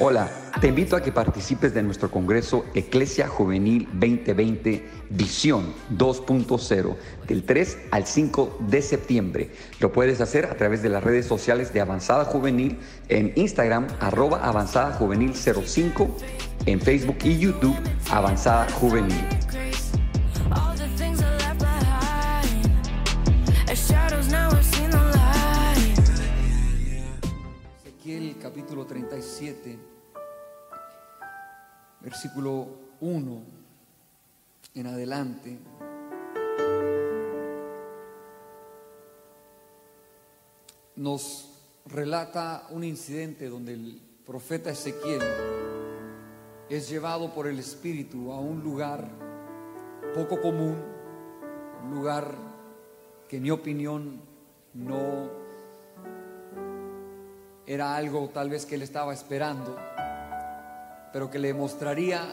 Hola, te invito a que participes de nuestro Congreso Eclesia Juvenil 2020 Visión 2.0 del 3 al 5 de septiembre. Lo puedes hacer a través de las redes sociales de Avanzada Juvenil en Instagram arroba avanzada juvenil 05, en Facebook y YouTube Avanzada Juvenil. Ezequiel capítulo 37, versículo 1 en adelante. Nos relata un incidente donde el profeta Ezequiel es llevado por el Espíritu a un lugar poco común, un lugar que en mi opinión no era algo tal vez que él estaba esperando, pero que le mostraría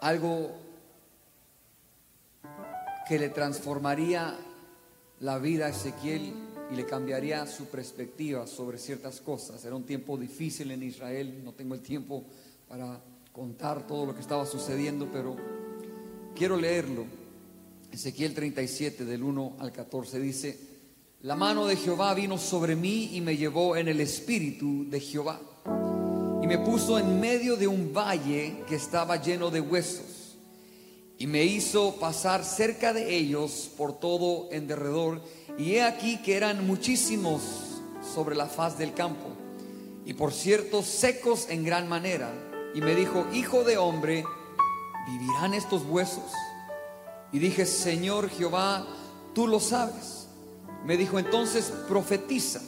algo que le transformaría la vida a Ezequiel y le cambiaría su perspectiva sobre ciertas cosas. Era un tiempo difícil en Israel, no tengo el tiempo para contar todo lo que estaba sucediendo, pero quiero leerlo. Ezequiel 37 del 1 al 14 dice, la mano de Jehová vino sobre mí y me llevó en el espíritu de Jehová. Me puso en medio de un valle que estaba lleno de huesos. Y me hizo pasar cerca de ellos por todo en derredor. Y he aquí que eran muchísimos sobre la faz del campo. Y por cierto, secos en gran manera. Y me dijo, hijo de hombre, ¿vivirán estos huesos? Y dije, Señor Jehová, tú lo sabes. Me dijo entonces, profetiza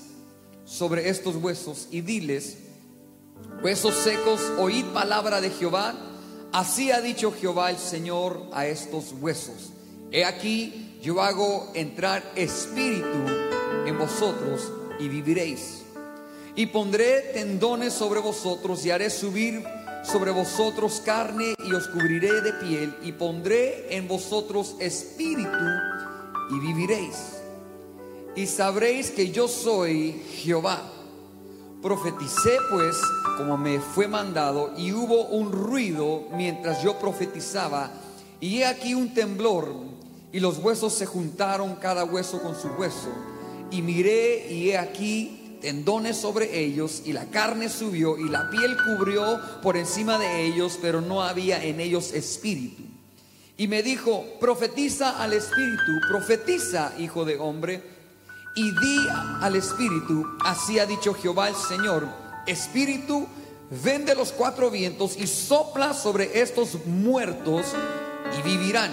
sobre estos huesos y diles, huesos secos, oíd palabra de Jehová. Así ha dicho Jehová el Señor a estos huesos. He aquí, yo hago entrar espíritu en vosotros y viviréis. Y pondré tendones sobre vosotros y haré subir sobre vosotros carne y os cubriré de piel y pondré en vosotros espíritu y viviréis y sabréis que yo soy Jehová. Profeticé pues como me fue mandado y hubo un ruido mientras yo profetizaba y he aquí un temblor y los huesos se juntaron cada hueso con su hueso y miré y he aquí tendones sobre ellos y la carne subió y la piel cubrió por encima de ellos pero no había en ellos espíritu. Y me dijo, profetiza al espíritu, profetiza hijo de hombre y di al Espíritu, así ha dicho Jehová el Señor, Espíritu, ven de los cuatro vientos y sopla sobre estos muertos y vivirán.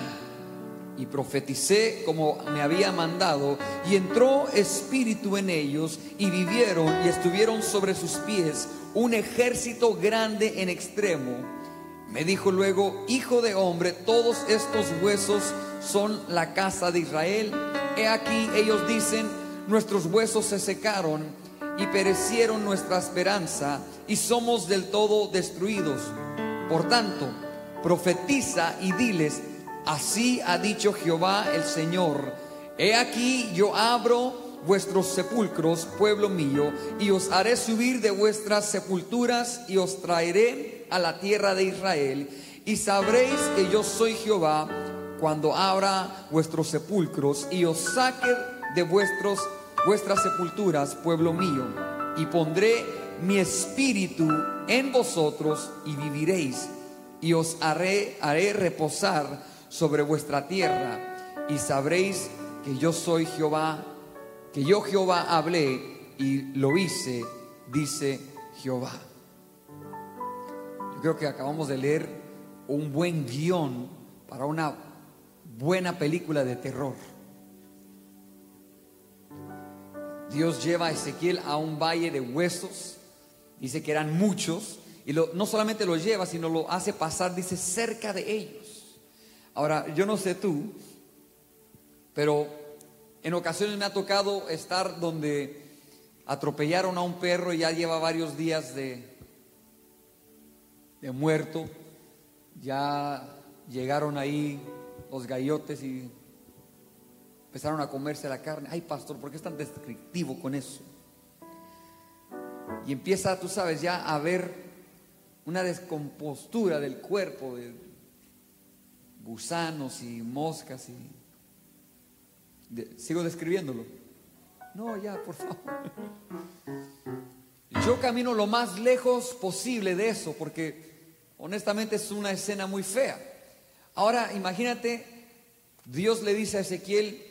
Y profeticé como me había mandado, y entró espíritu en ellos, y vivieron y estuvieron sobre sus pies un ejército grande en extremo. Me dijo luego, Hijo de hombre, todos estos huesos son la casa de Israel. He aquí, ellos dicen, nuestros huesos se secaron y perecieron nuestra esperanza y somos del todo destruidos. Por tanto, profetiza y diles, así ha dicho Jehová el Señor, he aquí yo abro vuestros sepulcros, pueblo mío, y os haré subir de vuestras sepulturas y os traeré a la tierra de Israel, y sabréis que yo soy Jehová cuando abra vuestros sepulcros y os saque de vuestros vuestras sepulturas, pueblo mío, y pondré mi espíritu en vosotros y viviréis, y os haré, haré reposar sobre vuestra tierra, y sabréis que yo soy Jehová, que yo Jehová hablé y lo hice, dice Jehová. Yo creo que acabamos de leer un buen guion para una buena película de terror. Dios lleva a Ezequiel a un valle de huesos, dice que eran muchos, y no solamente lo lleva, sino lo hace pasar, dice, cerca de ellos. Ahora, yo no sé tú, pero en ocasiones me ha tocado estar donde atropellaron a un perro y ya lleva varios días de, de muerto, ya llegaron ahí los gallotes y Empezaron a comerse la carne. Ay, pastor, ¿por qué es tan descriptivo con eso? y empieza, tú sabes, ya a ver una descompostura del cuerpo de gusanos y moscas y sigo describiéndolo. No, ya, por favor. Yo camino lo más lejos posible de eso porque honestamente es una escena muy fea. Ahora imagínate, Dios le dice a Ezequiel,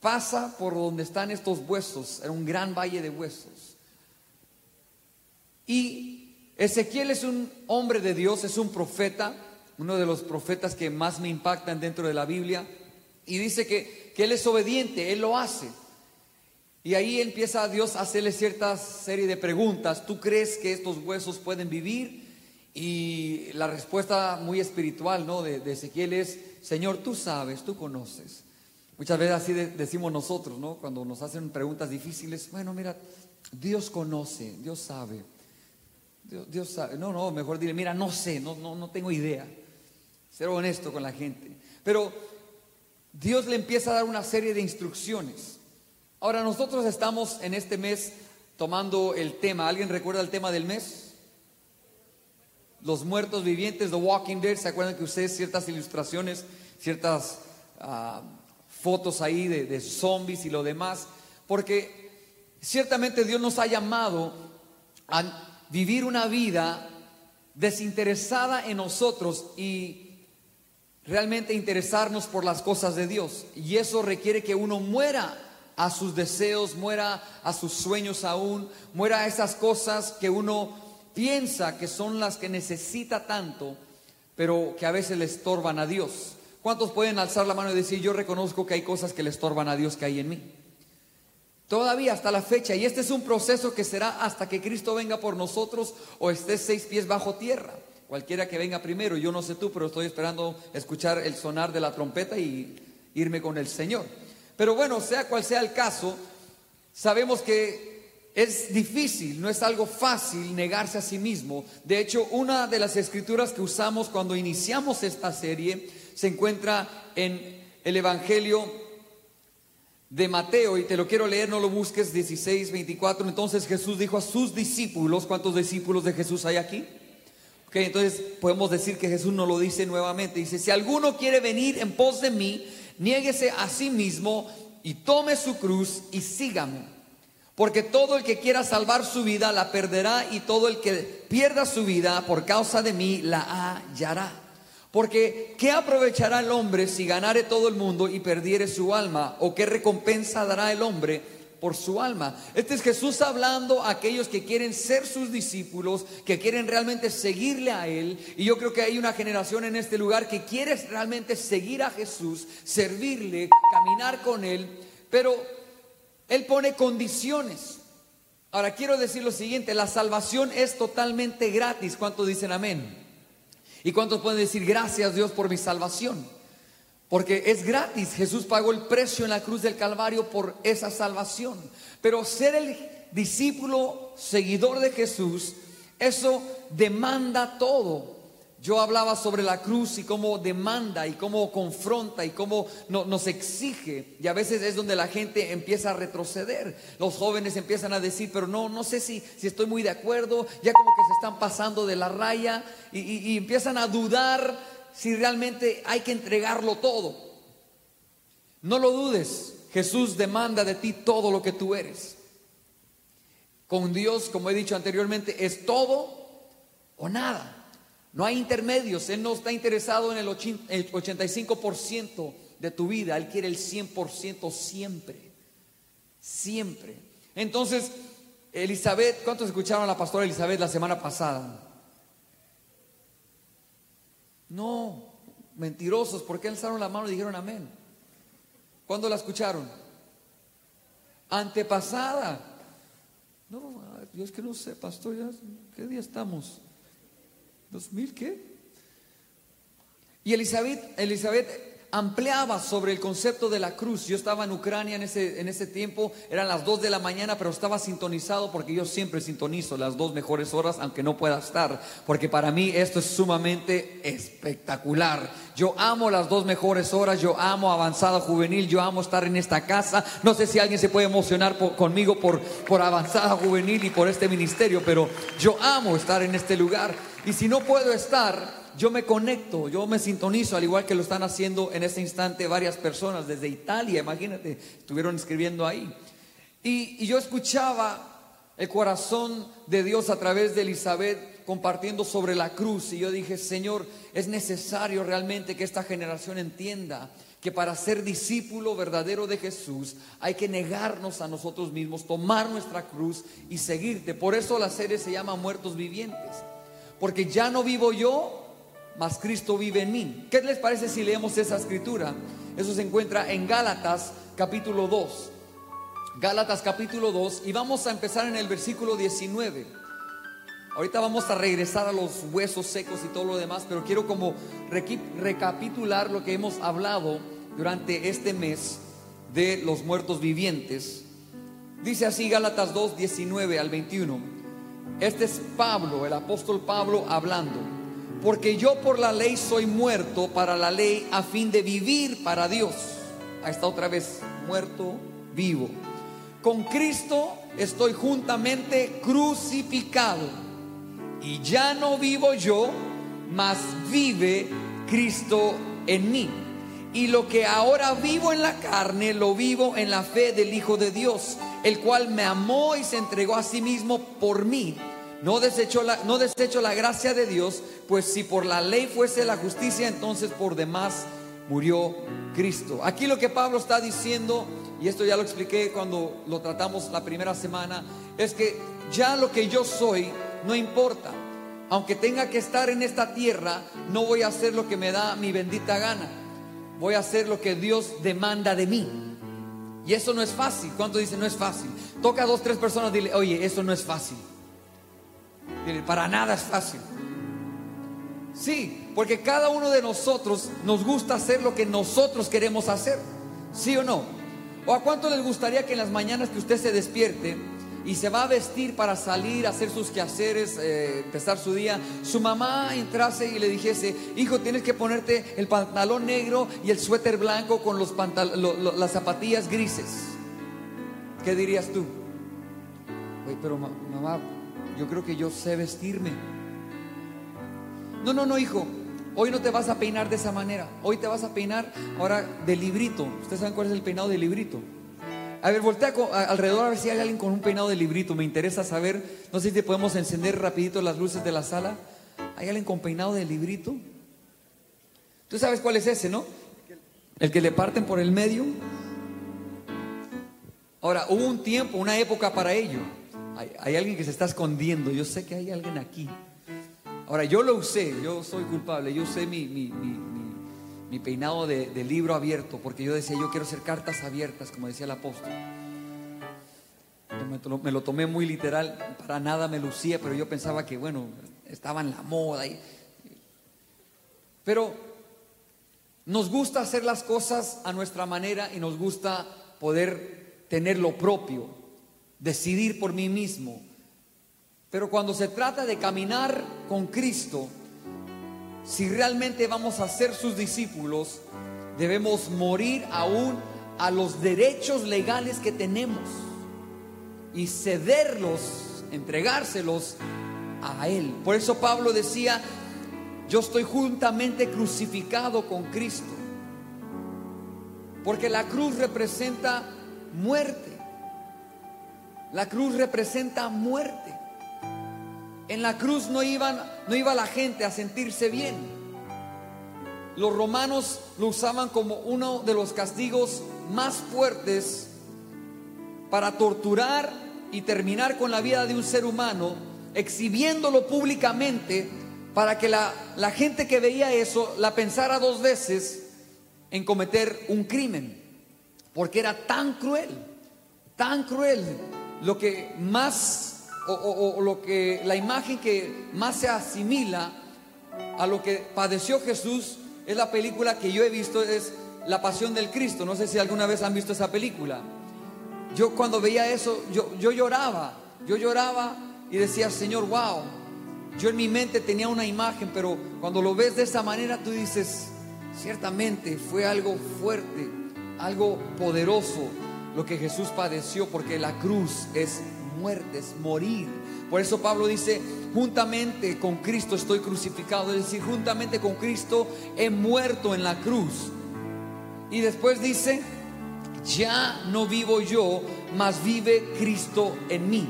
pasa por donde están estos huesos, era un gran valle de huesos. Y Ezequiel es un hombre de Dios, es un profeta, uno de los profetas que más me impactan dentro de la Biblia, y dice que, que él es obediente, él lo hace. Y ahí empieza Dios a hacerle cierta serie de preguntas. ¿Tú crees que estos huesos pueden vivir? Y la respuesta muy espiritual ¿no? de, Ezequiel es, Señor, tú sabes, tú conoces. Muchas veces así decimos nosotros, ¿no? Cuando nos hacen preguntas difíciles, bueno, mira, Dios conoce, Dios sabe. Dios, sabe. No, no, mejor dile, mira, no sé, no, no, no tengo idea. Ser honesto con la gente. Pero Dios le empieza a dar una serie de instrucciones. Ahora nosotros estamos en este mes tomando el tema. ¿Alguien recuerda el tema del mes? Los muertos vivientes, The Walking Dead. ¿Se acuerdan que ustedes ciertas ilustraciones, ciertas ah, fotos ahí de, de zombies y lo demás? Porque ciertamente Dios nos ha llamado a vivir una vida desinteresada en nosotros y realmente interesarnos por las cosas de Dios. Y eso requiere que uno muera a sus deseos, muera a sus sueños aún, muera a esas cosas que uno piensa que son las que necesita tanto, pero que a veces le estorban a Dios. ¿Cuántos pueden alzar la mano y decir, yo reconozco que hay cosas que le estorban a Dios que hay en mí? Todavía hasta la fecha, y este es un proceso que será hasta que Cristo venga por nosotros o esté seis pies bajo tierra. Cualquiera que venga primero, yo no sé tú, pero estoy esperando escuchar el sonar de la trompeta y irme con el Señor. Pero bueno, sea cual sea el caso, sabemos que es difícil, no es algo fácil negarse a sí mismo. De hecho, una de las escrituras que usamos cuando iniciamos esta serie se encuentra en el Evangelio de Mateo, y te lo quiero leer, no lo busques, 16, 24. Entonces Jesús dijo a sus discípulos, ¿cuántos discípulos de Jesús hay aquí? Ok, entonces podemos decir que Jesús no lo dice nuevamente. Dice, si alguno quiere venir en pos de mí, niéguese a sí mismo y tome su cruz y sígame. Porque todo el que quiera salvar su vida la perderá y todo el que pierda su vida por causa de mí la hallará. Porque ¿qué aprovechará el hombre si ganare todo el mundo y perdiere su alma? ¿O qué recompensa dará el hombre por su alma. Este es Jesús hablando a aquellos que quieren ser sus discípulos, que quieren realmente seguirle a Él. Y yo creo que hay una generación en este lugar que quiere realmente seguir a Jesús, servirle, caminar con Él, pero Él pone condiciones. Ahora quiero decir lo siguiente, la salvación es totalmente gratis. ¿Cuántos dicen amén? ¿Y cuántos pueden decir gracias Dios por mi salvación? Porque es gratis. Jesús pagó el precio en la cruz del Calvario por esa salvación. Pero ser el discípulo, seguidor de Jesús, eso demanda todo. Yo hablaba sobre la cruz y cómo demanda y cómo confronta y cómo nos exige. Y a veces es donde la gente empieza a retroceder. Los jóvenes empiezan a decir, pero no, no sé si, si estoy muy de acuerdo. Ya como que se están pasando de la raya y, y empiezan a dudar si realmente hay que entregarlo todo. No lo dudes, Jesús demanda de ti todo lo que tú eres. Con Dios, como he dicho anteriormente, es todo o nada. No hay intermedios. Él no está interesado en el 85% de tu vida. Él quiere el 100% siempre. Siempre. Entonces, Elizabeth, ¿cuántos escucharon a la pastora Elizabeth la semana pasada? No, mentirosos, ¿por qué alzaron la mano y dijeron amén? ¿Cuándo la escucharon? Antepasada. No, es que no sé, pastor, ¿qué día estamos? ¿2000 qué? Y Elizabeth, Elizabeth ampliaba sobre el concepto de la cruz. Yo estaba en Ucrania en ese, en ese tiempo, eran las 2 de la mañana, pero estaba sintonizado porque yo siempre sintonizo las dos mejores horas, aunque no pueda estar, porque para mí esto es sumamente espectacular. Yo amo las dos mejores horas, yo amo avanzada juvenil, yo amo estar en esta casa. No sé si alguien se puede emocionar conmigo por, por avanzada juvenil y por este ministerio, pero yo amo estar en este lugar. Y si no puedo estar, yo me conecto, yo me sintonizo, al igual que lo están haciendo en este instante varias personas desde Italia, imagínate, estuvieron escribiendo ahí. Y, yo escuchaba el corazón de Dios a través de Elizabeth compartiendo sobre la cruz y yo dije, Señor, es necesario realmente que esta generación entienda que para ser discípulo verdadero de Jesús hay que negarnos a nosotros mismos, tomar nuestra cruz y seguirte. Por eso la serie se llama Muertos Vivientes. Porque ya no vivo yo, mas Cristo vive en mí. ¿Qué les parece si leemos esa escritura? Eso se encuentra en Gálatas capítulo 2. Gálatas capítulo 2 y vamos a empezar en el versículo 19. Ahorita vamos a regresar a los huesos secos y todo lo demás, pero quiero como recapitular lo que hemos hablado durante este mes de los muertos vivientes. Dice así Gálatas 2, 19 al 21. Este es Pablo, el apóstol Pablo hablando porque yo por la ley soy muerto para la ley a fin de vivir para Dios. Ahí está otra vez, muerto, vivo. Con Cristo estoy juntamente crucificado. Y ya no vivo yo, mas vive Cristo en mí. Y lo que ahora vivo en la carne, lo vivo en la fe del Hijo de Dios, el cual me amó y se entregó a sí mismo por mí no desecho la, no desecho la gracia de Dios, pues si por la ley fuese la justicia, entonces por demás murió Cristo. Aquí lo que Pablo está diciendo, y esto ya lo expliqué cuando lo tratamos la primera semana, es que ya lo que yo soy no importa. Aunque tenga que estar en esta tierra, no voy a hacer lo que me da mi bendita gana. Voy a hacer lo que Dios demanda de mí. Y eso no es fácil. ¿Cuánto dice no es fácil? Toca a dos, tres personas, dile, oye, eso no es fácil para nada es fácil. Sí, porque cada uno de nosotros nos gusta hacer lo que nosotros queremos hacer. ¿Sí o no? ¿O a cuánto les gustaría que en las mañanas que usted se despierte y se va a vestir para salir a hacer sus quehaceres, eh, empezar su día, su mamá entrase y le dijese, hijo, tienes que ponerte el pantalón negro y el suéter blanco con los las zapatillas grises? ¿Qué dirías tú? Oye, pero mamá, yo creo que yo sé vestirme. No, no, no, hijo. Hoy no te vas a peinar de esa manera. Hoy te vas a peinar ahora de librito. ¿Ustedes saben cuál es el peinado de librito? A ver, voltea alrededor a ver si hay alguien con un peinado de librito. Me interesa saber. No sé si podemos encender rapidito las luces de la sala. ¿Hay alguien con peinado de librito? Tú sabes cuál es ese, ¿no? El que le parten por el medio. Ahora, hubo un tiempo, una época para ello. Hay, alguien que se está escondiendo. Yo sé que hay alguien aquí. Ahora, yo lo usé, yo soy culpable. Yo usé mi, mi, peinado de, libro abierto porque yo decía, yo quiero hacer cartas abiertas, como decía el apóstol. Me, me, lo tomé muy literal, para nada me lucía, pero yo pensaba que, bueno, estaba en la moda. Y, pero nos gusta hacer las cosas a nuestra manera y nos gusta poder tener lo propio decidir por mí mismo. Pero cuando se trata de caminar con Cristo, si realmente vamos a ser sus discípulos, debemos morir aún a los derechos legales que tenemos y cederlos, entregárselos a Él. Por eso Pablo decía, yo estoy juntamente crucificado con Cristo, porque la cruz representa muerte. La cruz representa muerte. En la cruz no, iban, no iba la gente a sentirse bien. Los romanos lo usaban como uno de los castigos más fuertes para torturar y terminar con la vida de un ser humano, exhibiéndolo públicamente para que la, la gente que veía eso la pensara dos veces en cometer un crimen, porque era tan cruel, tan cruel lo que más, o, lo que, la imagen que más se asimila a lo que padeció Jesús es la película que yo he visto, es La Pasión del Cristo. No sé si alguna vez han visto esa película. Yo cuando veía eso, yo, yo lloraba, yo lloraba y decía, Señor, wow. Yo en mi mente tenía una imagen, pero cuando lo ves de esa manera, tú dices, ciertamente fue algo fuerte, algo poderoso lo que Jesús padeció, porque la cruz es muerte, es morir. Por eso Pablo dice, juntamente con Cristo estoy crucificado, es decir, juntamente con Cristo he muerto en la cruz. Y después dice, ya no vivo yo, mas vive Cristo en mí.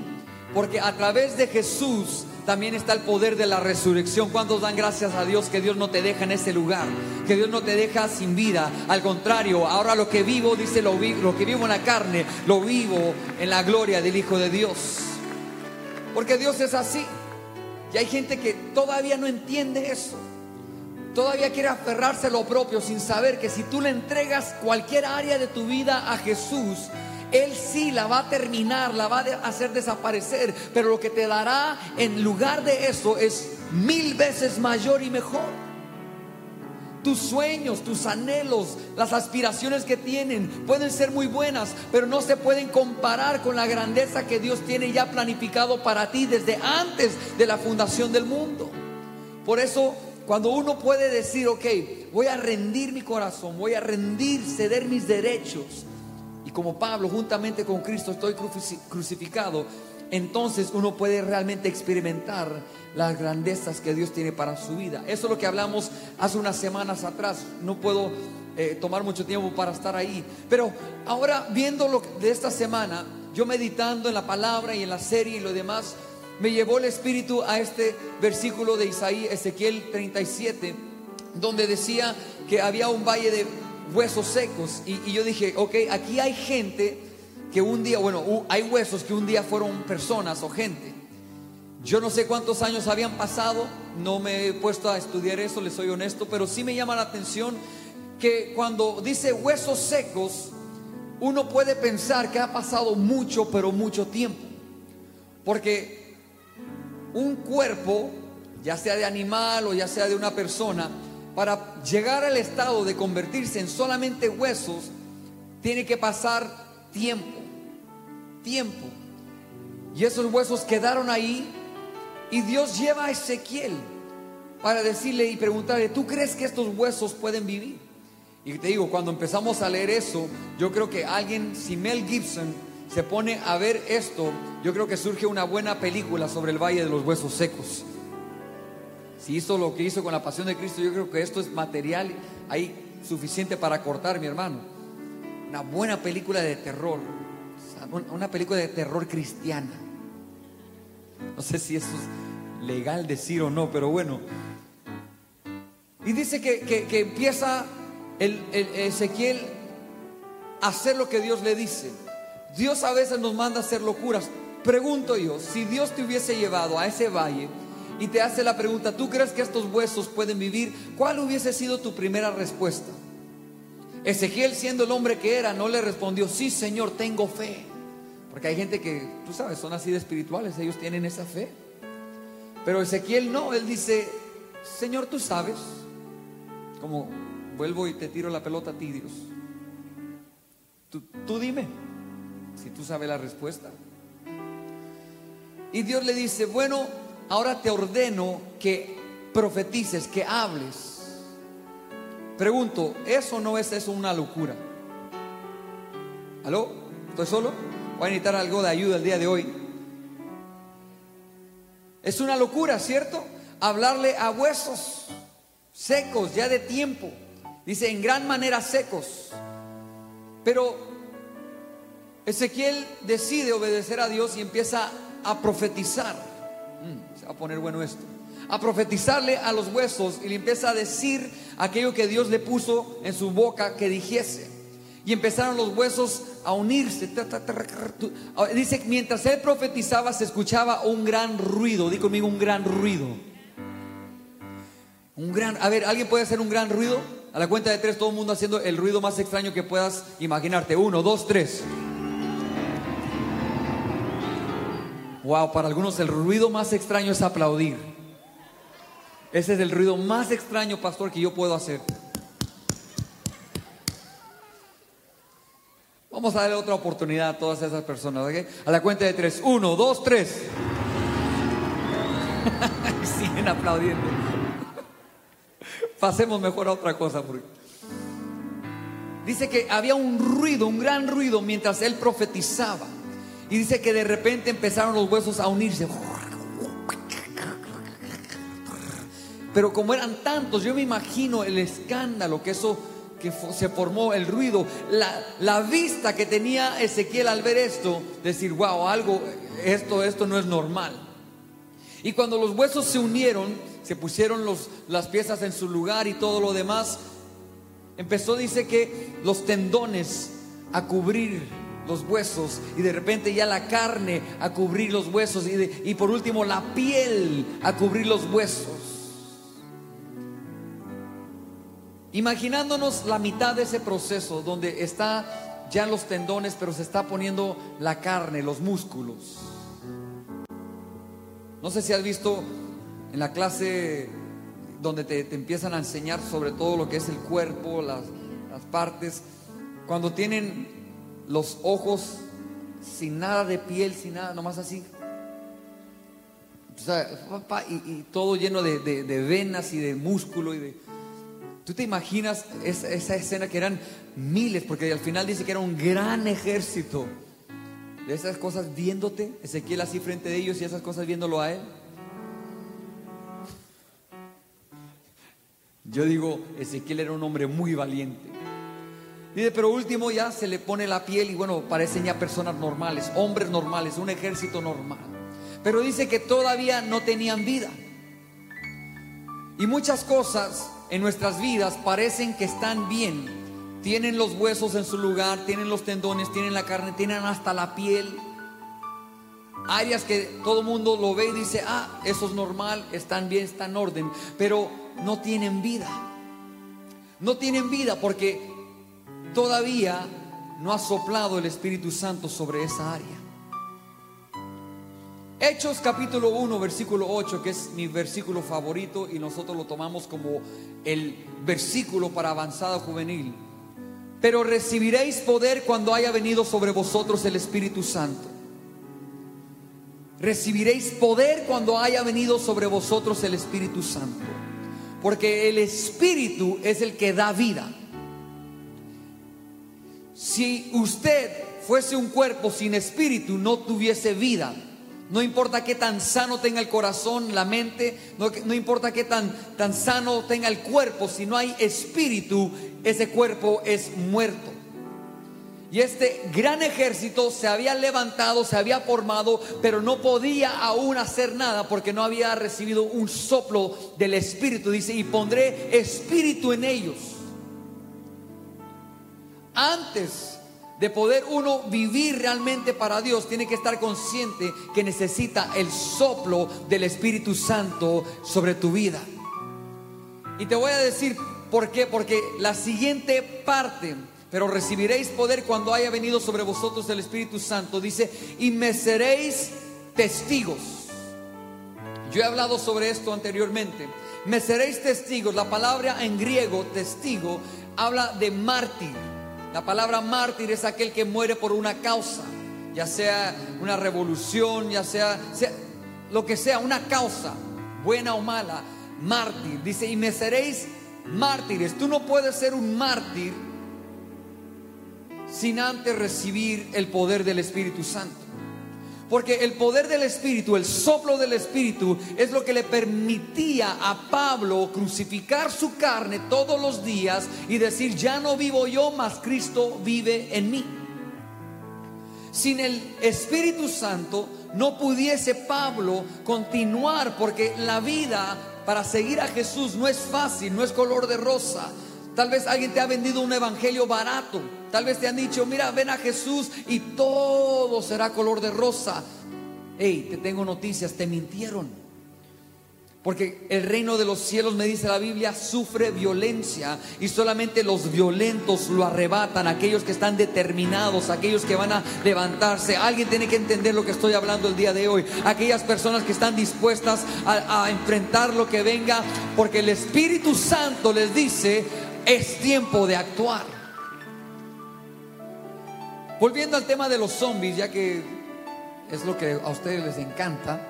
Porque a través de Jesús también está el poder de la resurrección. ¿Cuántos dan gracias a Dios que Dios no te deja en ese lugar? Que Dios no te deja sin vida. Al contrario, ahora lo que vivo, dice lo, lo que vivo en la carne, lo vivo en la gloria del Hijo de Dios. Porque Dios es así. Y hay gente que todavía no entiende eso. Todavía quiere aferrarse a lo propio sin saber que si tú le entregas cualquier área de tu vida a Jesús, él sí la va a terminar, la va a hacer desaparecer, pero lo que te dará en lugar de eso es mil veces mayor y mejor. Tus sueños, tus anhelos, las aspiraciones que tienen pueden ser muy buenas, pero no se pueden comparar con la grandeza que Dios tiene ya planificado para ti desde antes de la fundación del mundo. Por eso, cuando uno puede decir, ok, voy a rendir mi corazón, voy a rendir, ceder mis derechos, como Pablo, juntamente con Cristo, estoy crucificado, entonces uno puede realmente experimentar las grandezas que Dios tiene para su vida. Eso es lo que hablamos hace unas semanas atrás. No puedo eh, tomar mucho tiempo para estar ahí. Pero ahora viendo lo de esta semana, yo meditando en la palabra y en la serie y lo demás, me llevó el Espíritu a este versículo de Isaías, Ezequiel 37, donde decía que había un valle de huesos secos. Y, yo dije, ok, aquí hay gente que un día, bueno, hay huesos que un día fueron personas o gente. Yo no sé cuántos años habían pasado, no me he puesto a estudiar eso, les soy honesto, pero sí me llama la atención que cuando dice huesos secos, uno puede pensar que ha pasado mucho, pero mucho tiempo. Porque un cuerpo, ya sea de animal o ya sea de una persona, para llegar al estado de convertirse en solamente huesos, tiene que pasar tiempo, tiempo. Y esos huesos quedaron ahí y Dios lleva a Ezequiel para decirle y preguntarle, ¿tú crees que estos huesos pueden vivir? Y te digo, cuando empezamos a leer eso, yo creo que alguien, si Mel Gibson se pone a ver esto, yo creo que surge una buena película sobre el Valle de los Huesos Secos. Si hizo lo que hizo con la pasión de Cristo, yo creo que esto es material ahí suficiente para cortar, mi hermano. Una buena película de terror, una película de terror cristiana. No sé si eso es legal decir o no, pero bueno. Y dice que, empieza el, el Ezequiel a hacer lo que Dios le dice. Dios a veces nos manda a hacer locuras. Pregunto yo, si Dios te hubiese llevado a ese valle, y te hace la pregunta, ¿tú crees que estos huesos pueden vivir? ¿Cuál hubiese sido tu primera respuesta? Ezequiel, siendo el hombre que era, no le respondió, sí Señor, tengo fe. Porque hay gente que, tú sabes, son así de espirituales, ellos tienen esa fe. Pero Ezequiel no, él dice, Señor, tú sabes, como vuelvo y te tiro la pelota a ti, Dios. Tú, tú dime, si tú sabes la respuesta. Y Dios le dice, bueno, ahora te ordeno que profetices, que hables. Pregunto, ¿eso no es eso una locura? ¿Aló? ¿Estoy solo? Voy a necesitar algo de ayuda el día de hoy. Es una locura, ¿cierto? Hablarle a huesos secos, ya de tiempo. Dice, en gran manera secos. Pero Ezequiel decide obedecer a Dios y empieza a profetizar. A poner bueno esto. A profetizarle a los huesos y le empieza a decir aquello que Dios le puso en su boca que dijese. Y empezaron los huesos a unirse. Dice, mientras él profetizaba se escuchaba un gran ruido. Di conmigo un gran ruido. Un gran, a ver, ¿alguien puede hacer un gran ruido? A la cuenta de tres, todo el mundo haciendo el ruido más extraño que puedas imaginarte. Uno, dos, tres. Wow, para algunos el ruido más extraño es aplaudir. Ese es el ruido más extraño, pastor, que yo puedo hacer. Vamos a darle otra oportunidad a todas esas personas. A la cuenta de tres. Uno, dos, tres. Siguen aplaudiendo. Pasemos mejor a otra cosa. Porque... Dice que había un ruido, un gran ruido mientras él profetizaba. Y dice que de repente empezaron los huesos a unirse. Pero como eran tantos, yo me imagino el escándalo que eso que se formó el ruido, la, la, vista que tenía Ezequiel al ver esto, decir, wow, algo, esto, esto no es normal. Y cuando los huesos se unieron, se pusieron los, las piezas en su lugar y todo lo demás, empezó, dice que los tendones a cubrir los huesos y de repente ya la carne a cubrir los huesos y, y por último la piel a cubrir los huesos. Imaginándonos la mitad de ese proceso donde está ya los tendones, pero se está poniendo la carne, los músculos. No sé si has visto en la clase donde te, empiezan a enseñar sobre todo lo que es el cuerpo, las, las partes, cuando tienen los ojos sin nada de piel, sin nada, nomás así. y, todo lleno de, venas y de músculo y de ¿Tú te imaginas esa, escena que eran miles? Porque al final dice que era un gran ejército de esas cosas viéndote, Ezequiel así frente de ellos y esas cosas viéndolo a él. Yo digo, Ezequiel era un hombre muy valiente. Dice, pero último ya se le pone la piel y bueno, parecen ya personas normales, hombres normales, un ejército normal. Pero dice que todavía no tenían vida. Y muchas cosas en nuestras vidas parecen que están bien. Tienen los huesos en su lugar, tienen los tendones, tienen la carne, tienen hasta la piel. Áreas que todo el mundo lo ve y dice, ah, eso es normal, están bien, están en orden, pero no tienen vida. No tienen vida porque todavía no ha soplado el Espíritu Santo sobre esa área. Hechos capítulo 1, versículo 8, que es mi versículo favorito y nosotros lo tomamos como el versículo para avanzada juvenil. Pero recibiréis poder cuando haya venido sobre vosotros el Espíritu Santo. Recibiréis poder cuando haya venido sobre vosotros el Espíritu Santo. Porque el Espíritu es el que da vida. Si usted fuese un cuerpo sin espíritu, no tuviese vida. No importa qué tan sano tenga el corazón, la mente, no, importa qué tan, tan sano tenga el cuerpo, si no hay espíritu, ese cuerpo es muerto. Y este gran ejército se había levantado, se había formado, pero no podía aún hacer nada porque no había recibido un soplo del Espíritu. Dice, y pondré espíritu en ellos. Antes de poder uno vivir realmente para Dios, tiene que estar consciente que necesita el soplo del Espíritu Santo sobre tu vida. Y te voy a decir por qué, porque la siguiente parte, pero recibiréis poder cuando haya venido sobre vosotros el Espíritu Santo, dice, y me seréis testigos. Yo he hablado sobre esto anteriormente. Me seréis testigos. La palabra en griego, testigo, habla de mártir la palabra mártir es aquel que muere por una causa, ya sea una revolución, ya sea, lo que sea, una causa, buena o mala, mártir. Dice, y me seréis mártires. Tú no puedes ser un mártir sin antes recibir el poder del Espíritu Santo. Porque el poder del Espíritu, el soplo del Espíritu, es lo que le permitía a Pablo crucificar su carne todos los días y decir, ya no vivo yo, mas Cristo vive en mí. Sin el Espíritu Santo no pudiese Pablo continuar porque la vida para seguir a Jesús no es fácil, no es color de rosa. Tal vez alguien te ha vendido un evangelio barato. Tal vez te han dicho, mira, ven a Jesús y todo será color de rosa. Hey, te tengo noticias, te mintieron. Porque el reino de los cielos, me dice la Biblia, sufre violencia y solamente los violentos lo arrebatan, aquellos que están determinados, aquellos que van a levantarse. Alguien tiene que entender lo que estoy hablando el día de hoy. Aquellas personas que están dispuestas a, a enfrentar lo que venga, porque el Espíritu Santo les dice, es tiempo de actuar. Volviendo al tema de los zombies, ya que es lo que a ustedes les encanta.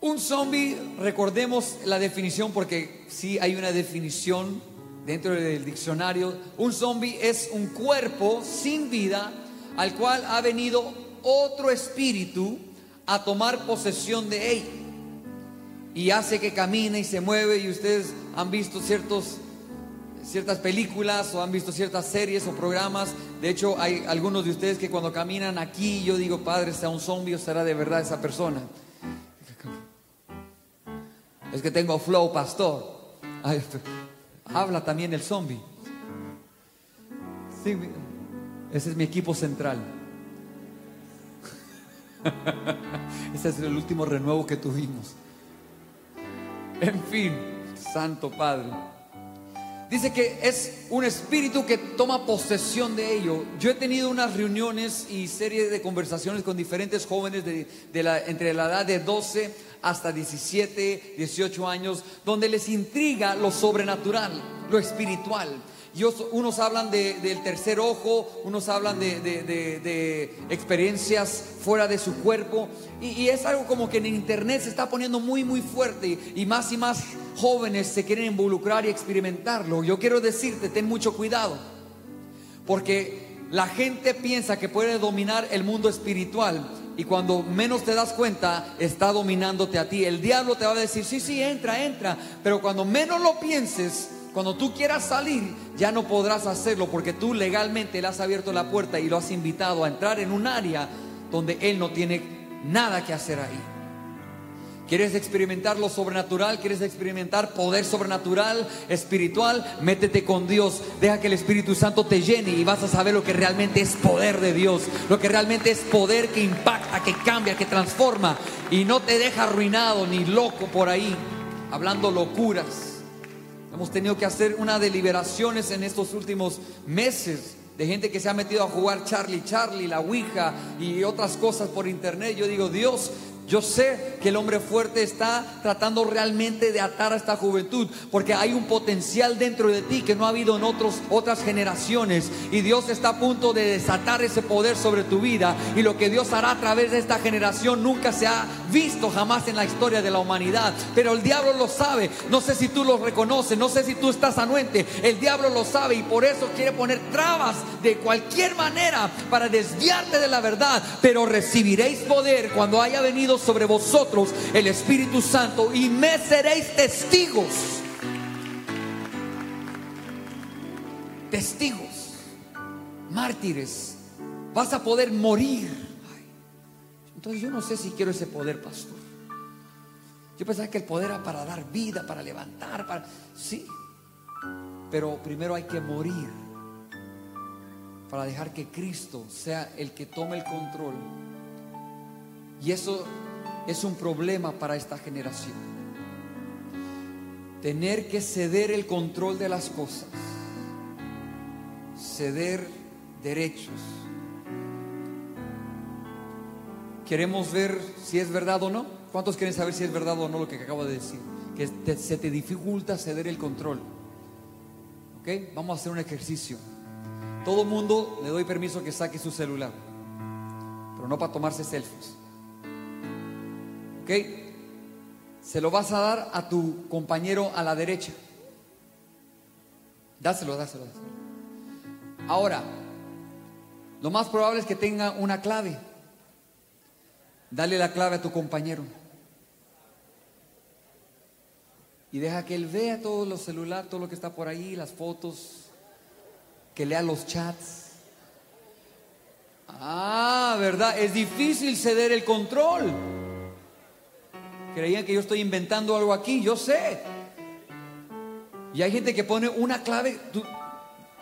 Un zombie, recordemos la definición porque sí hay una definición dentro del diccionario. Un zombie es un cuerpo sin vida al cual ha venido otro espíritu a tomar posesión de él y hace que camine y se mueve y ustedes han visto ciertas películas o han visto ciertas series o programas. De hecho, hay algunos de ustedes que cuando caminan aquí, yo digo, Padre, sea un zombie o será de verdad esa persona. Es que tengo flow, pastor. habla también el zombie. Sí, ese es mi equipo central. Ese es el último renuevo que tuvimos. En fin, Santo Padre. Dice que es un espíritu que toma posesión de ello. Yo he tenido unas reuniones y series de conversaciones con diferentes jóvenes de, la, entre la edad de 12 hasta 17, 18 años, donde les intriga lo sobrenatural, lo espiritual unos hablan del tercer ojo, unos hablan de, experiencias fuera de su cuerpo. Y, es algo como que en internet se está poniendo muy, muy fuerte. Y más y más jóvenes se quieren involucrar y experimentarlo. Yo quiero decirte, ten mucho cuidado. Porque la gente piensa que puede dominar el mundo espiritual. Y cuando menos te das cuenta, está dominándote a ti. El diablo te va a decir, sí, sí, entra, entra. Pero cuando menos lo pienses, cuando tú quieras salir, ya no podrás hacerlo porque tú legalmente le has abierto la puerta y lo has invitado a entrar en un área donde él no tiene nada que hacer ahí. ¿Quieres experimentar lo sobrenatural? ¿Quieres experimentar poder sobrenatural, espiritual? Métete con Dios. Deja que el Espíritu Santo te llene y vas a saber lo que realmente es poder de Dios. Lo que realmente es poder que impacta, que cambia, que transforma. Y no te deja arruinado ni loco por ahí, hablando locuras. Hemos tenido que hacer unas deliberaciones en estos últimos meses de gente que se ha metido a jugar Charlie Charlie, la Ouija y otras cosas por internet. Yo digo, Dios, yo sé que el hombre fuerte está tratando realmente de atar a esta juventud, porque hay un potencial dentro de ti que no ha habido en otros, otras generaciones. Y Dios está a punto de desatar ese poder sobre tu vida. Y lo que Dios hará a través de esta generación nunca se ha visto jamás en la historia de la humanidad. Pero el diablo lo sabe. No sé si tú lo reconoces, no sé si tú estás anuente. El diablo lo sabe y por eso quiere poner trabas de cualquier manera para desviarte de la verdad. Pero recibiréis poder cuando haya venido sobre vosotros el Espíritu Santo y me seréis testigos. Testigos, mártires, vas a poder morir. Entonces yo no sé si quiero ese poder, pastor. Yo pensaba que el poder era para dar vida, para levantar, para... Sí, pero primero hay que morir para dejar que Cristo sea el que tome el control. Y eso es un problema para esta generación. Tener que ceder el control de las cosas, ceder derechos. Queremos ver si es verdad o no. ¿Cuántos quieren saber si es verdad o no lo que acabo de decir? Que se te dificulta ceder el control. ¿Ok? Vamos a hacer un ejercicio. Todo mundo le doy permiso que saque su celular, pero no para tomarse selfies. ¿Ok? Se lo vas a dar a tu compañero a la derecha. Dáselo, dáselo, dáselo. Ahora, lo más probable es que tenga una clave. Dale la clave a tu compañero. Y deja que él vea todos los celulares, todo lo que está por ahí, las fotos, que lea los chats. Ah, ¿verdad? Es difícil ceder el control. Creían que yo estoy inventando algo aquí, yo sé. Y hay gente que pone una clave.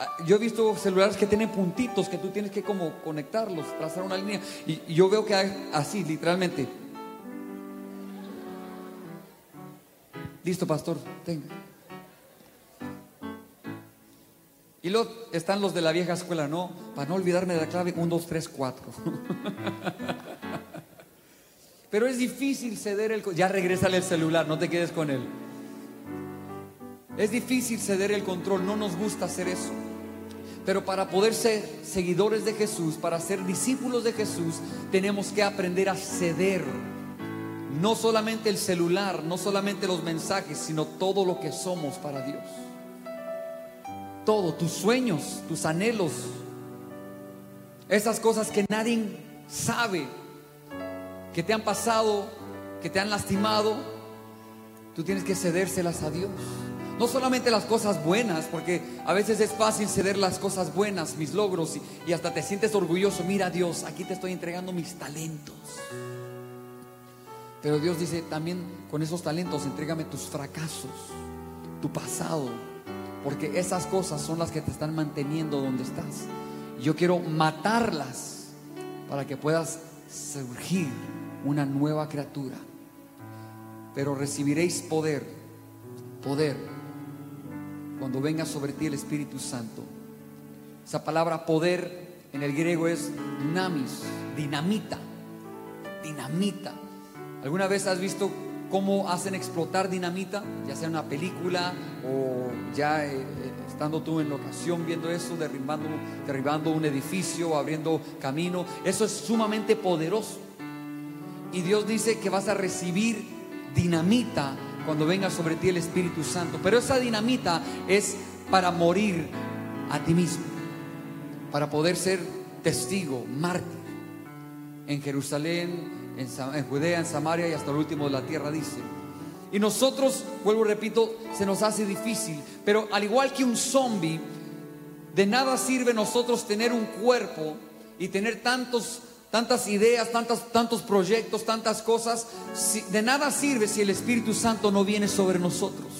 Ah, yo he visto celulares que tienen puntitos que tú tienes que como conectarlos, trazar una línea. Y, yo veo que hay así, literalmente. Listo, pastor, tenga. Y luego están los de la vieja escuela, no, para no olvidarme de la clave 1, 2, 3, 4. Pero es difícil ceder el... Ya regrésale el celular, no te quedes con él. Es difícil ceder el control, no nos gusta hacer eso. Pero para poder ser seguidores de Jesús, para ser discípulos de Jesús, tenemos que aprender a ceder. No solamente el celular, no solamente los mensajes, sino todo lo que somos para Dios. Todo, tus sueños, tus anhelos, esas cosas que nadie sabe, que te han pasado, que te han lastimado, tú tienes que cedérselas a Dios. No solamente las cosas buenas, porque a veces es fácil ceder las cosas buenas, mis logros, y, hasta te sientes orgulloso. Mira Dios, aquí te estoy entregando mis talentos. Pero Dios dice también con esos talentos, entrégame tus fracasos, tu pasado, porque esas cosas son las que te están manteniendo donde estás. Yo quiero matarlas para que puedas surgir una nueva criatura. Pero recibiréis poder, poder, cuando venga sobre ti el Espíritu Santo. Esa palabra poder en el griego es dinamis, dinamita, dinamita. ¿Alguna vez has visto cómo hacen explotar dinamita? Ya sea en una película o ya eh, eh, estando tú en ocasión viendo eso, derribando, derribando un edificio, abriendo camino. Eso es sumamente poderoso. Y Dios dice que vas a recibir dinamita cuando venga sobre ti el Espíritu Santo. Pero esa dinamita es para morir a ti mismo, para poder ser testigo, mártir. En Jerusalén, en, Judea, en Samaria y hasta el último de la tierra, dice. Y nosotros, vuelvo repito, se nos hace difícil. Pero al igual que un zombie, de nada sirve nosotros tener un cuerpo y tener tantos tantas ideas, tantos, tantos proyectos, tantas cosas. de nada sirve si el Espíritu Santo no viene sobre nosotros.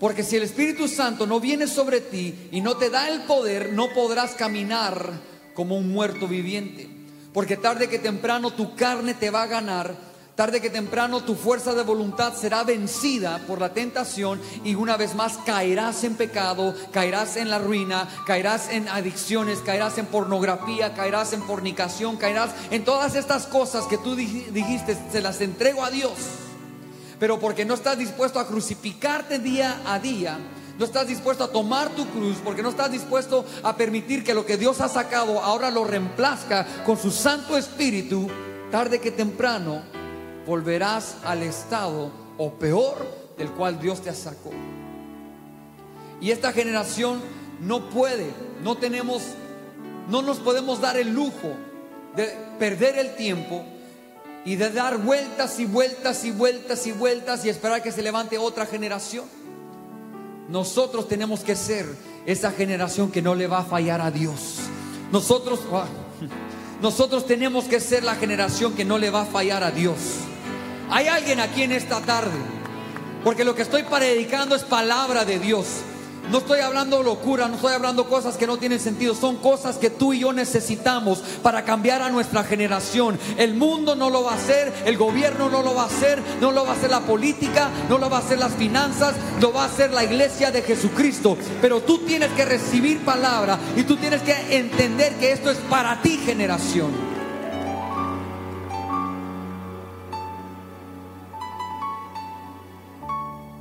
Porque si el Espíritu Santo no viene sobre ti y no te da el poder, no podrás caminar como un muerto viviente. Porque tarde que temprano tu carne te va a ganar Tarde que temprano tu fuerza de voluntad será vencida por la tentación y una vez más caerás en pecado, caerás en la ruina, caerás en adicciones, caerás en pornografía, caerás en fornicación, caerás en todas estas cosas que tú dijiste, se las entrego a Dios. Pero porque no estás dispuesto a crucificarte día a día, no estás dispuesto a tomar tu cruz, porque no estás dispuesto a permitir que lo que Dios ha sacado ahora lo reemplazca con su Santo Espíritu, tarde que temprano volverás al estado o peor del cual Dios te sacó. Y esta generación no puede, no tenemos, no nos podemos dar el lujo de perder el tiempo y de dar vueltas y vueltas y vueltas y vueltas y esperar que se levante otra generación. Nosotros tenemos que ser esa generación que no le va a fallar a Dios. Nosotros, ah, nosotros tenemos que ser la generación que no le va a fallar a Dios. Hay alguien aquí en esta tarde, porque lo que estoy predicando es palabra de Dios. No estoy hablando locura, no estoy hablando cosas que no tienen sentido, son cosas que tú y yo necesitamos para cambiar a nuestra generación. El mundo no lo va a hacer, el gobierno no lo va a hacer, no lo va a hacer la política, no lo va a hacer las finanzas, lo va a hacer la iglesia de Jesucristo. Pero tú tienes que recibir palabra y tú tienes que entender que esto es para ti generación.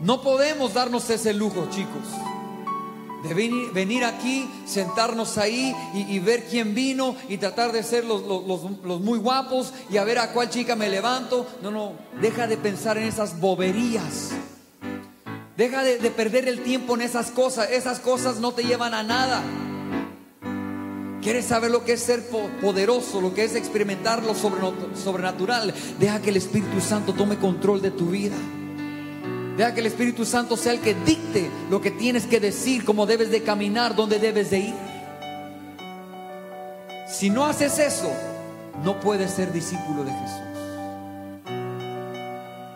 No podemos darnos ese lujo, chicos. De venir, aquí, sentarnos ahí y, ver quién vino y tratar de ser los, muy guapos y a ver a cuál chica me levanto. No, no, deja de pensar en esas boberías. Deja de, de perder el tiempo en esas cosas. Esas cosas no te llevan a nada. ¿Quieres saber lo que es ser poderoso, lo que es experimentar lo sobrenatural? Deja que el Espíritu Santo tome control de tu vida. Deja que el Espíritu Santo sea el que dicte lo que tienes que decir, cómo debes de caminar, dónde debes de ir. Si no haces eso, no puedes ser discípulo de Jesús.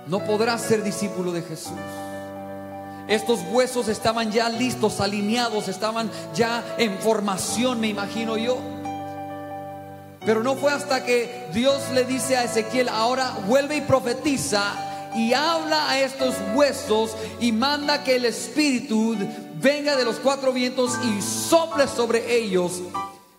No podrás ser discípulo de Jesús. Estos huesos estaban ya listos, alineados, estaban ya en formación, me imagino yo. Pero no fue hasta que Dios le dice a Ezequiel, ahora vuelve y profetiza y habla a estos huesos y manda que el Espíritu venga de los cuatro vientos y sople sobre ellos.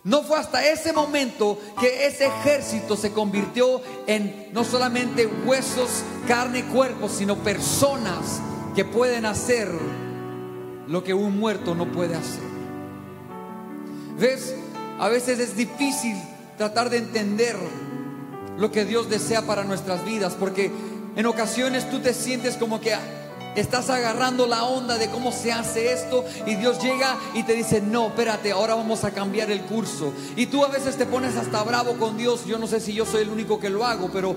No fue hasta ese momento que ese ejército se convirtió en no solamente huesos, carne y cuerpo, sino personas que pueden hacer lo que un muerto no puede hacer. ¿Ves? A veces es difícil tratar de entender lo que Dios desea para nuestras vidas, porque en ocasiones tú te sientes como que estás agarrando la onda de cómo se hace esto y Dios llega y te dice, no, espérate, ahora vamos a cambiar el curso. Y tú a veces te pones hasta bravo con Dios, yo no sé si yo soy el único que lo hago, pero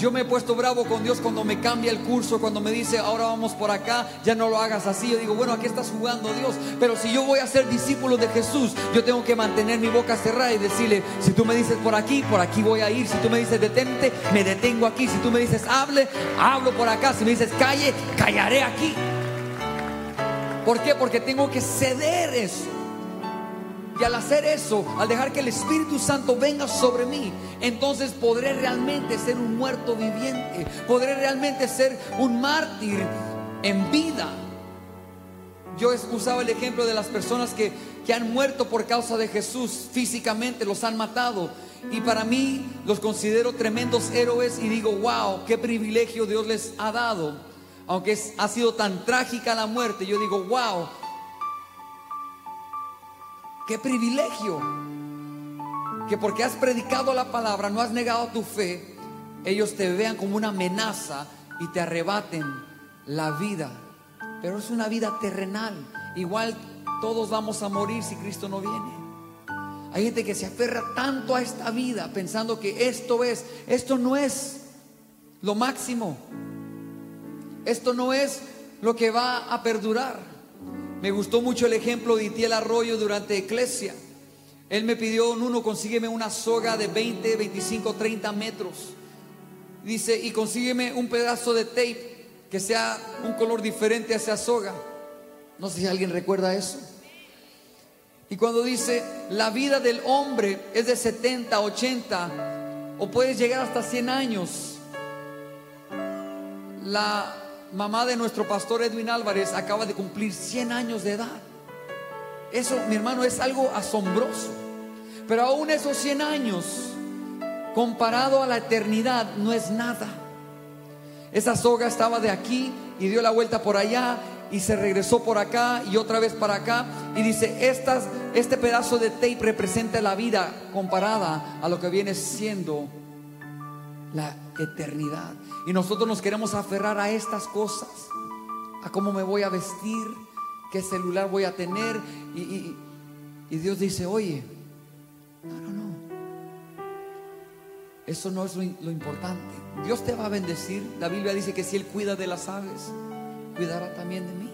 yo me he puesto bravo con Dios cuando me cambia el curso, cuando me dice, ahora vamos por acá, ya no lo hagas así. Yo digo, bueno, aquí estás jugando Dios. Pero si yo voy a ser discípulo de Jesús, yo tengo que mantener mi boca cerrada y decirle, si tú me dices por aquí, por aquí voy a ir. Si tú me dices detente, me detengo aquí. Si tú me dices hable, hablo por acá. Si me dices calle, callaré aquí. ¿Por qué? Porque tengo que ceder eso. Y al hacer eso, al dejar que el Espíritu Santo venga sobre mí, entonces podré realmente ser un muerto viviente, podré realmente ser un mártir en vida. Yo usaba el ejemplo de las personas que, que han muerto por causa de Jesús físicamente, los han matado. Y para mí los considero tremendos héroes y digo, wow, qué privilegio Dios les ha dado. Aunque ha sido tan trágica la muerte, yo digo, wow, Qué privilegio que porque has predicado la palabra, no has negado tu fe, ellos te vean como una amenaza y te arrebaten la vida. Pero es una vida terrenal. Igual todos vamos a morir si Cristo no viene. Hay gente que se aferra tanto a esta vida pensando que esto es, esto no es lo máximo. Esto no es lo que va a perdurar. Me gustó mucho el ejemplo de Itiel Arroyo durante Eclesia. Él me pidió, Nuno, consígueme una soga de 20, 25, 30 metros. Dice, y consígueme un pedazo de tape que sea un color diferente a esa soga. No sé si alguien recuerda eso. Y cuando dice, la vida del hombre es de 70, 80, o puedes llegar hasta 100 años. La mamá de nuestro pastor Edwin Álvarez acaba de cumplir 100 años de edad. Eso, mi hermano, es algo asombroso. Pero aún esos 100 años, comparado a la eternidad, no es nada. Esa soga estaba de aquí y dio la vuelta por allá y se regresó por acá y otra vez para acá. Y dice, este pedazo de tape representa la vida comparada a lo que viene siendo la eternidad. Y nosotros nos queremos aferrar a estas cosas, a cómo me voy a vestir, qué celular voy a tener. Y, Dios dice, oye, no, no, no. Eso no es lo, lo importante. Dios te va a bendecir. La Biblia dice que si Él cuida de las aves, cuidará también de mí.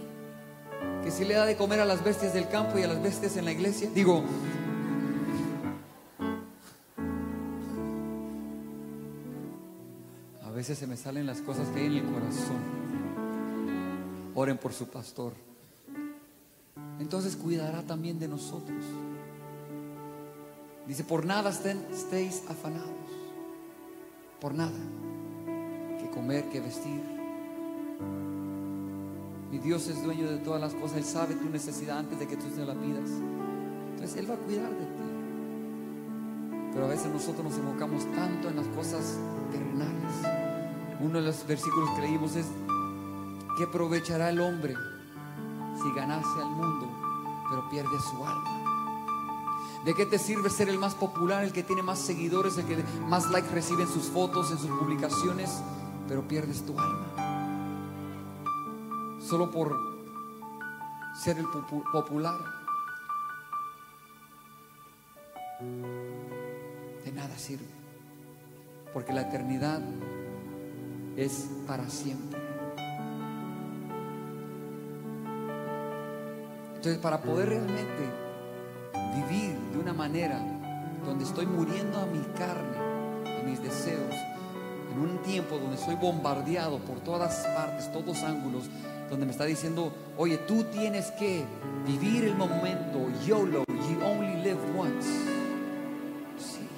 Que si le da de comer a las bestias del campo y a las bestias en la iglesia. Digo, veces se me salen las cosas que hay en el corazón. Oren por su pastor. Entonces cuidará también de nosotros. Dice, por nada estén, estéis afanados. Por nada. Que comer, que vestir. Mi Dios es dueño de todas las cosas. Él sabe tu necesidad antes de que tú se la pidas. Entonces Él va a cuidar de ti. Pero a veces nosotros nos enfocamos tanto en las cosas terrenales uno de los versículos que leímos es, ¿qué aprovechará el hombre si ganase al mundo, pero pierde su alma? ¿De qué te sirve ser el más popular, el que tiene más seguidores, el que más likes recibe en sus fotos, en sus publicaciones, pero pierdes tu alma? Solo por ser el popular. De nada sirve. Porque la eternidad es para siempre. Entonces, para poder realmente vivir de una manera donde estoy muriendo a mi carne, a mis deseos, en un tiempo donde soy bombardeado por todas partes, todos ángulos, donde me está diciendo, oye, tú tienes que vivir el momento, YOLO, you only live once. Sí,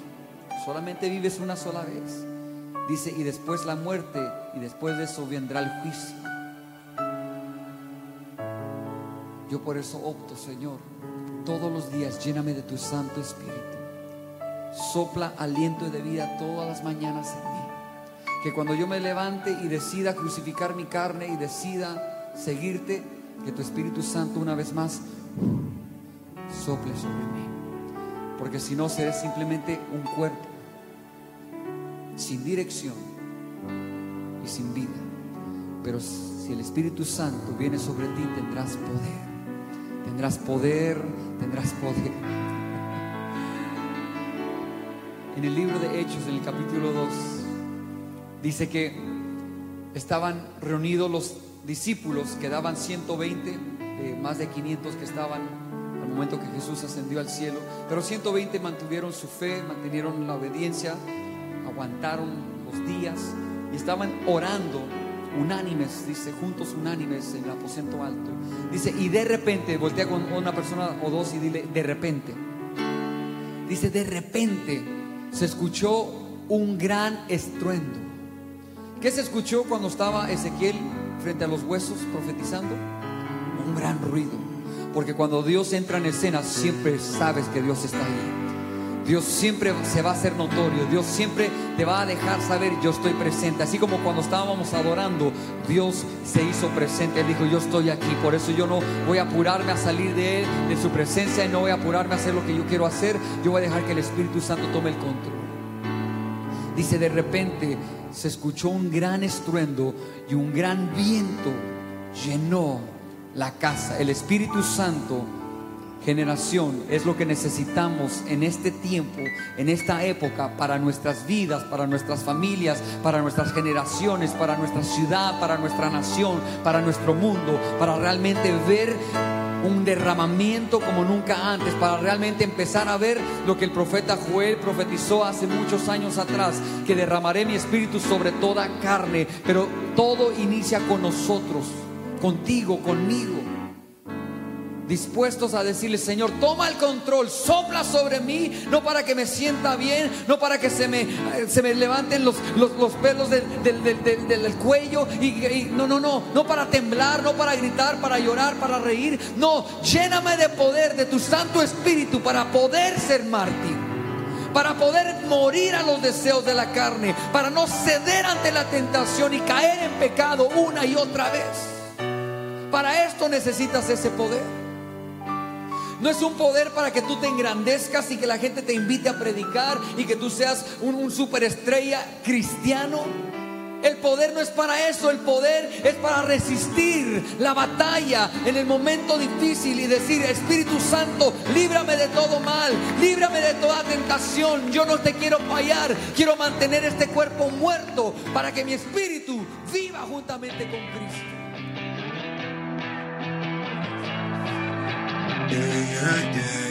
solamente vives una sola vez. Dice, y después la muerte, y después de eso vendrá el juicio. Yo por eso opto, Señor, todos los días lléname de tu Santo Espíritu. Sopla aliento de vida todas las mañanas en mí. Que cuando yo me levante y decida crucificar mi carne y decida seguirte, que tu Espíritu Santo una vez más sople sobre mí. Porque si no, seré simplemente un cuerpo sin dirección y sin vida. Pero si el Espíritu Santo viene sobre ti, tendrás poder. Tendrás poder, tendrás poder. En el libro de Hechos, en el capítulo 2, dice que estaban reunidos los discípulos, quedaban 120, más de 500 que estaban al momento que Jesús ascendió al cielo, pero 120 mantuvieron su fe, mantuvieron la obediencia, aguantaron los días y estaban orando unánimes, dice, juntos unánimes en el aposento alto. Dice, y de repente, voltea con una persona o dos y dile, de repente. Dice, de repente se escuchó un gran estruendo. ¿Qué se escuchó cuando estaba Ezequiel frente a los huesos profetizando? Un gran ruido. Porque cuando Dios entra en escena, siempre sabes que Dios está ahí. Dios siempre se va a hacer notorio, Dios siempre te va a dejar saber yo estoy presente. Así como cuando estábamos adorando, Dios se hizo presente, Él dijo yo estoy aquí, por eso yo no voy a apurarme a salir de Él, de su presencia y no voy a apurarme a hacer lo que yo quiero hacer, yo voy a dejar que el Espíritu Santo tome el control. Dice de repente se escuchó un gran estruendo y un gran viento llenó la casa. El Espíritu Santo generación es lo que necesitamos en este tiempo, en esta época, para nuestras vidas, para nuestras familias, para nuestras generaciones, para nuestra ciudad, para nuestra nación, para nuestro mundo, para realmente ver un derramamiento como nunca antes, para realmente empezar a ver lo que el profeta Joel profetizó hace muchos años atrás, que derramaré mi espíritu sobre toda carne, pero todo inicia con nosotros, contigo, conmigo dispuestos a decirle, Señor, toma el control, sopla sobre mí, no para que me sienta bien, no para que se me, se me levanten los, los, pelos del, del, cuello, y, no, no, no, no para temblar, no para gritar, para llorar, para reír, no, lléname de poder, de tu Santo Espíritu, para poder ser mártir para poder morir a los deseos de la carne, para no ceder ante la tentación y caer en pecado una y otra vez. Para esto necesitas ese poder. No es un poder para que tú te engrandezcas y que la gente te invite a predicar y que tú seas un, superestrella cristiano. El poder no es para eso, el poder es para resistir la batalla en el momento difícil y decir, Espíritu Santo, líbrame de todo mal, líbrame de toda tentación, yo no te quiero fallar, quiero mantener este cuerpo muerto para que mi espíritu viva juntamente con Cristo. Yeah, yeah.